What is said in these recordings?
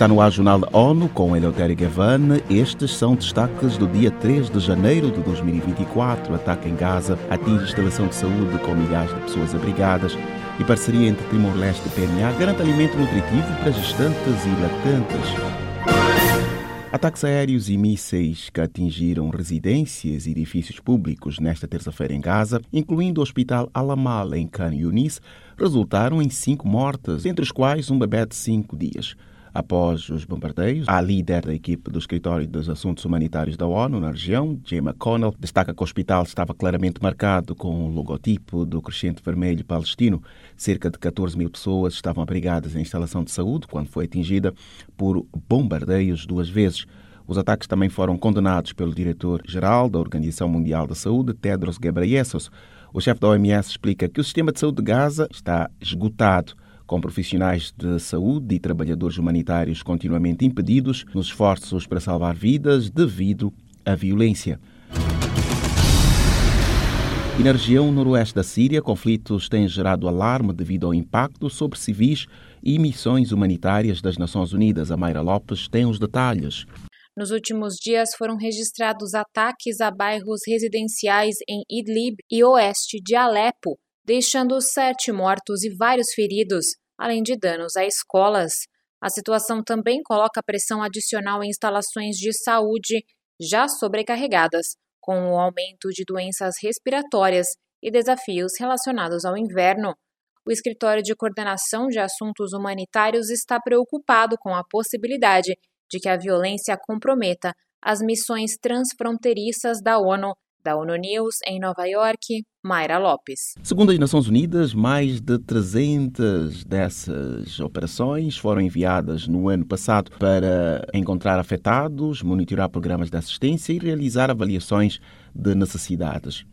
Está no ar Jornal ONU com Eleutério Gavan. Estes são destaques do dia 3 de janeiro de 2024. Ataque em Gaza atinge instalação de saúde com milhares de pessoas abrigadas e parceria entre Timor-Leste e PNA garante alimento nutritivo para gestantes e lactantes. Ataques aéreos e mísseis que atingiram residências e edifícios públicos nesta terça-feira em Gaza, incluindo o Hospital Al-Amal em Khan Yunis, resultaram em cinco mortes, entre os quais um bebê de cinco dias. Após os bombardeios, a líder da equipe do Escritório dos Assuntos Humanitários da ONU na região, Jay McConnell, destaca que o hospital estava claramente marcado com o logotipo do crescente vermelho palestino. Cerca de 14 mil pessoas estavam abrigadas em instalação de saúde quando foi atingida por bombardeios duas vezes. Os ataques também foram condenados pelo diretor-geral da Organização Mundial da Saúde, Tedros Ghebreyesus. O chefe da OMS explica que o sistema de saúde de Gaza está esgotado com profissionais de saúde e trabalhadores humanitários continuamente impedidos nos esforços para salvar vidas devido à violência. E na região noroeste da Síria, conflitos têm gerado alarme devido ao impacto sobre civis e missões humanitárias das Nações Unidas. A Mayra Lopes tem os detalhes. Nos últimos dias foram registrados ataques a bairros residenciais em Idlib e oeste de Alepo, deixando sete mortos e vários feridos, além de danos a escolas. A situação também coloca pressão adicional em instalações de saúde já sobrecarregadas, com o aumento de doenças respiratórias e desafios relacionados ao inverno. O Escritório de Coordenação de Assuntos Humanitários está preocupado com a possibilidade de que a violência comprometa as missões transfronteiriças da ONU da ONU News em Nova York, Mayra Lopes. Segundo as Nações Unidas, mais de 300 dessas operações foram enviadas no ano passado para encontrar afetados, monitorar programas de assistência e realizar avaliações de necessidades.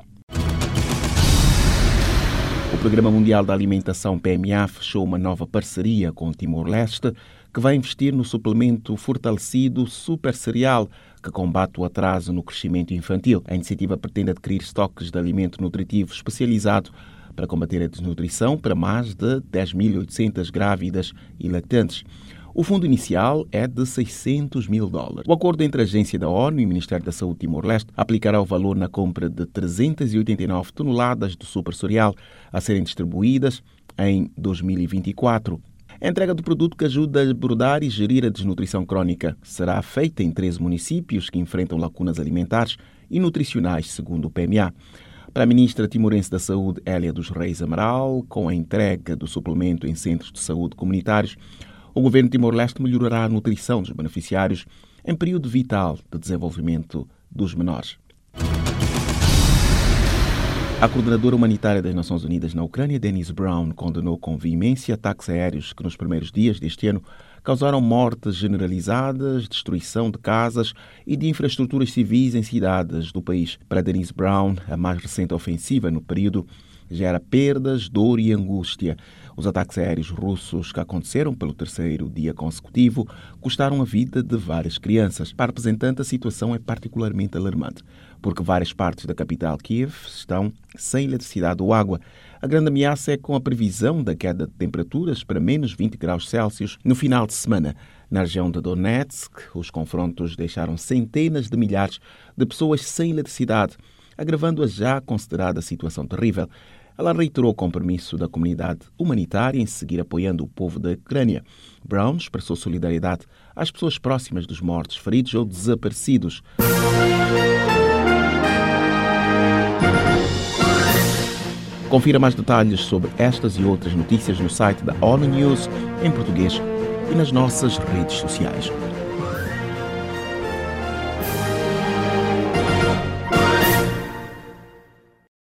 O Programa Mundial da Alimentação PMA fechou uma nova parceria com Timor-Leste que vai investir no suplemento fortalecido Super Cereal, que combate o atraso no crescimento infantil. A iniciativa pretende adquirir estoques de alimento nutritivo especializado para combater a desnutrição para mais de 10.800 grávidas e lactantes. O fundo inicial é de 600 mil dólares. O acordo entre a Agência da ONU e o Ministério da Saúde Timor-Leste aplicará o valor na compra de 389 toneladas de super cereal a serem distribuídas em 2024. A entrega do produto que ajuda a abordar e gerir a desnutrição crónica será feita em 13 municípios que enfrentam lacunas alimentares e nutricionais, segundo o PMA. Para a ministra timorense da Saúde, Hélia dos Reis Amaral, com a entrega do suplemento em centros de saúde comunitários, o governo Timor-Leste melhorará a nutrição dos beneficiários em período vital de desenvolvimento dos menores. A coordenadora humanitária das Nações Unidas na Ucrânia, Denise Brown, condenou com veemência ataques aéreos que, nos primeiros dias deste ano, causaram mortes generalizadas, destruição de casas e de infraestruturas civis em cidades do país. Para Denise Brown, a mais recente ofensiva no período gera perdas, dor e angústia. Os ataques aéreos russos que aconteceram pelo terceiro dia consecutivo custaram a vida de várias crianças. Para representante, a situação é particularmente alarmante, porque várias partes da capital Kiev estão sem eletricidade ou água. A grande ameaça é com a previsão da queda de temperaturas para menos 20 graus Celsius no final de semana. Na região de Donetsk, os confrontos deixaram centenas de milhares de pessoas sem eletricidade, agravando a já considerada situação terrível. Ela reiterou o compromisso da comunidade humanitária em seguir apoiando o povo da Ucrânia. Brown expressou solidariedade às pessoas próximas dos mortos, feridos ou desaparecidos. Confira mais detalhes sobre estas e outras notícias no site da ONU News em português e nas nossas redes sociais.